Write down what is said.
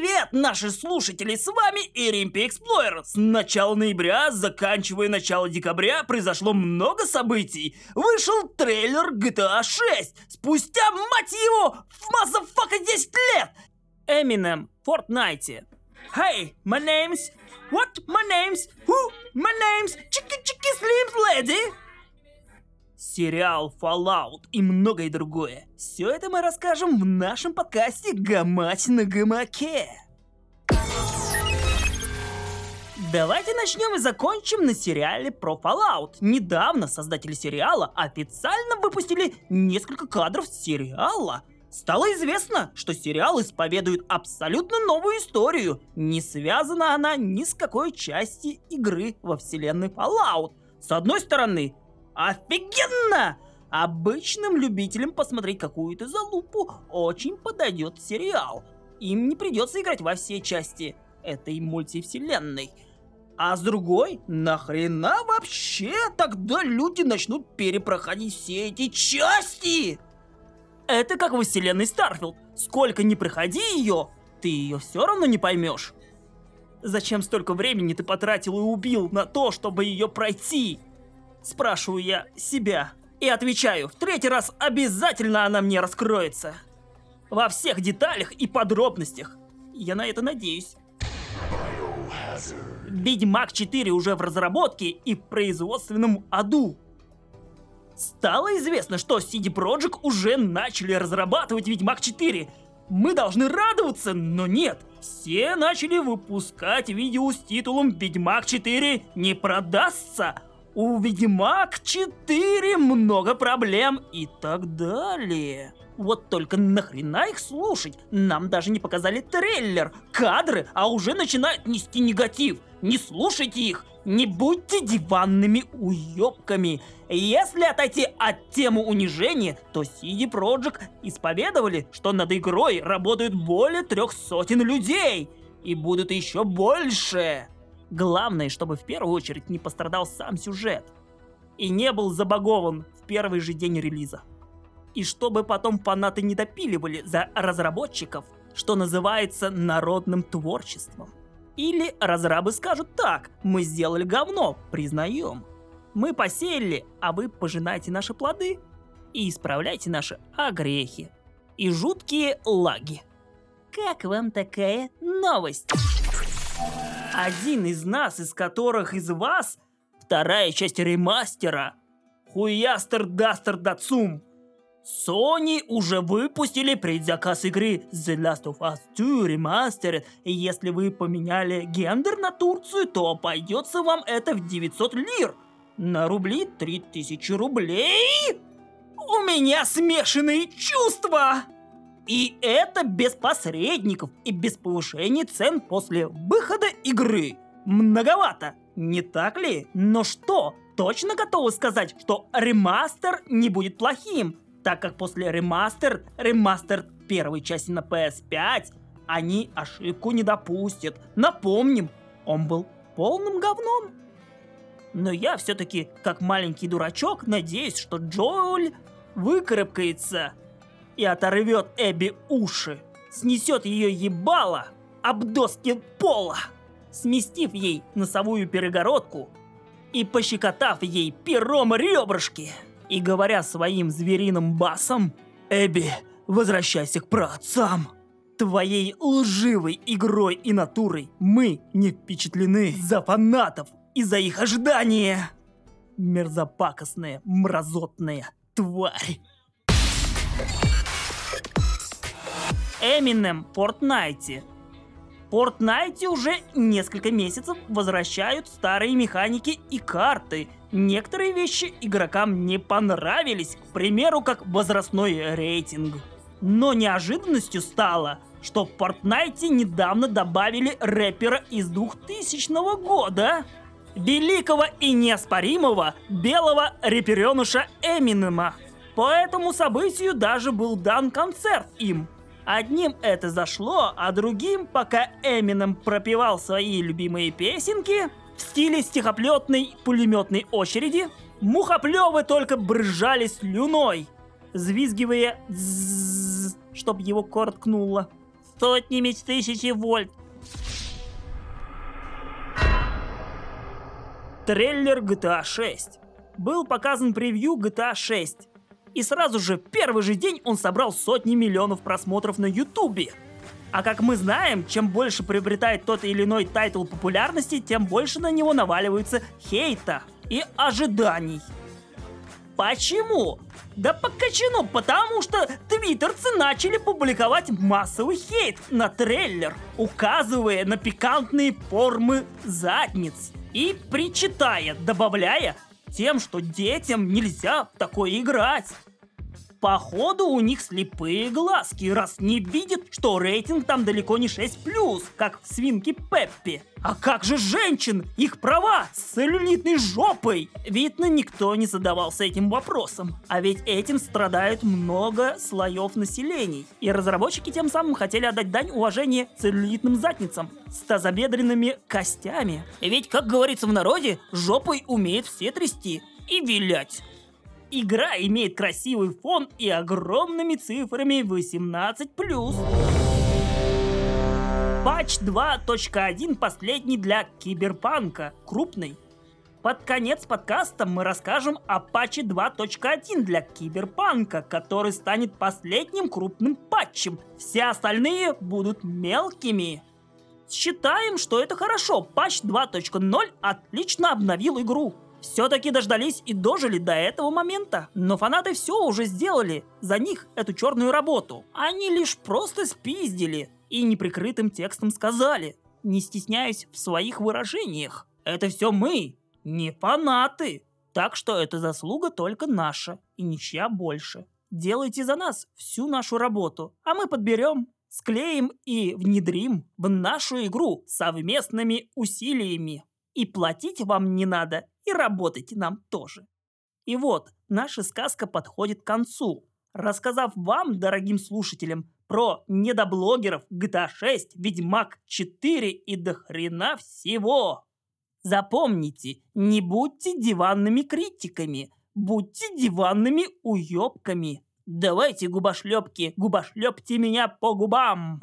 Привет, наши слушатели, с вами Иримпи Эксплойер. С начала ноября, заканчивая начало декабря, произошло много событий. Вышел трейлер GTA 6. Спустя, мать его, в motherfucker 10 лет. Eminem, Fortnite. Hey, my name's... What? My name's... Who? My name's... Chicka chicka Slim Shady. Сериал Fallout и многое другое. Все это мы расскажем в нашем подкасте «Гамать на гамаке». Давайте начнем и закончим на сериале про Fallout. Недавно создатели сериала официально выпустили несколько кадров сериала. Стало известно, что сериал исповедует абсолютно новую историю. Не связана она ни с какой части игры во вселенной Fallout. С одной стороны, Офигенно! Обычным любителям посмотреть какую-то залупу очень подойдет сериал. Им не придется играть во все части этой мультивселенной. А с другой, нахрена вообще тогда люди начнут перепроходить все эти части? Это как во вселенной Starfield. Сколько не проходи ее, ты ее все равно не поймешь. Зачем столько времени ты потратил и убил на то, чтобы ее пройти? Спрашиваю я себя. И отвечаю, в третий раз обязательно она мне раскроется. Во всех деталях и подробностях. Я на это надеюсь. Ведьмак 4 уже в разработке и в производственном аду. Стало известно, что CD Projekt уже начали разрабатывать Ведьмак 4. Мы должны радоваться, но нет. Все начали выпускать видео с титулом Ведьмак 4 не продастся, у Ведьмак 4 много проблем и так далее. Вот только нахрена их слушать? Нам даже не показали трейлер, кадры, а уже начинают нести негатив. Не слушайте их, не будьте диванными уёбками. Если отойти от темы унижения, то CD Projekt исповедовали, что над игрой работают более трех сотен людей. И будут еще больше. Главное, чтобы в первую очередь не пострадал сам сюжет. И не был забагован в первый же день релиза. И чтобы потом фанаты не допиливали за разработчиков, что называется народным творчеством. Или разрабы скажут так, мы сделали говно, признаем. Мы посеяли, а вы пожинаете наши плоды и исправляйте наши огрехи и жуткие лаги. Как вам такая новость? Один из нас, из которых из вас, вторая часть ремастера, Хуястер Дастер Дацум. Sony уже выпустили предзаказ игры The Last of Us 2 Remastered, и если вы поменяли гендер на Турцию, то обойдется вам это в 900 лир. На рубли 3000 рублей? У меня смешанные чувства! И это без посредников и без повышения цен после выхода игры. Многовато, не так ли? Но что, точно готовы сказать, что ремастер не будет плохим, так как после ремастер, ремастер первой части на PS5, они ошибку не допустят. Напомним, он был полным говном. Но я все-таки, как маленький дурачок, надеюсь, что Джоэль выкарабкается и оторвет Эбби уши, снесет ее ебало об доски пола, сместив ей носовую перегородку и пощекотав ей пером ребрышки, и говоря своим звериным басом «Эбби, возвращайся к праотцам!» Твоей лживой игрой и натурой мы не впечатлены за фанатов и за их ожидания. Мерзопакостная, мразотная тварь. Eminem Fortnite. Fortnite уже несколько месяцев возвращают старые механики и карты. Некоторые вещи игрокам не понравились, к примеру, как возрастной рейтинг. Но неожиданностью стало, что в Fortnite недавно добавили рэпера из 2000 года. Великого и неоспоримого белого рэперенуша Эминема. По этому событию даже был дан концерт им – Одним это зашло, а другим, пока Эмином пропевал свои любимые песенки в стиле стихоплетной пулеметной очереди, мухоплевы только брыжали слюной, звизгивая «дзззз», чтоб его короткнуло. сотнями тысячи вольт. Трейлер GTA 6. Был показан превью GTA 6. И сразу же, первый же день он собрал сотни миллионов просмотров на ютубе. А как мы знаем, чем больше приобретает тот или иной title популярности, тем больше на него наваливается хейта и ожиданий. Почему? Да покачено, потому что твиттерцы начали публиковать массовый хейт на трейлер, указывая на пикантные формы задниц и причитая, добавляя тем, что детям нельзя такое играть. Походу у них слепые глазки, раз не видят, что рейтинг там далеко не 6+, как в свинке Пеппи. А как же женщин? Их права с целлюлитной жопой? Видно, никто не задавался этим вопросом. А ведь этим страдают много слоев населения. И разработчики тем самым хотели отдать дань уважения целлюлитным задницам с тазобедренными костями. Ведь, как говорится в народе, жопой умеют все трясти и вилять. Игра имеет красивый фон и огромными цифрами 18+. Патч 2.1 последний для Киберпанка, крупный. Под конец подкаста мы расскажем о патче 2.1 для Киберпанка, который станет последним крупным патчем. Все остальные будут мелкими. Считаем, что это хорошо. Патч 2.0 отлично обновил игру. Все-таки дождались и дожили до этого момента. Но фанаты все уже сделали за них эту черную работу. Они лишь просто спиздили и неприкрытым текстом сказали, не стесняясь в своих выражениях. Это все мы, не фанаты. Так что это заслуга только наша и ничья больше. Делайте за нас всю нашу работу, а мы подберем, склеим и внедрим в нашу игру совместными усилиями. И платить вам не надо, и работать нам тоже. И вот, наша сказка подходит к концу. Рассказав вам, дорогим слушателям, про недоблогеров GTA 6, Ведьмак 4 и до хрена всего. Запомните, не будьте диванными критиками, будьте диванными уёбками. Давайте, губошлепки, губошлепьте меня по губам.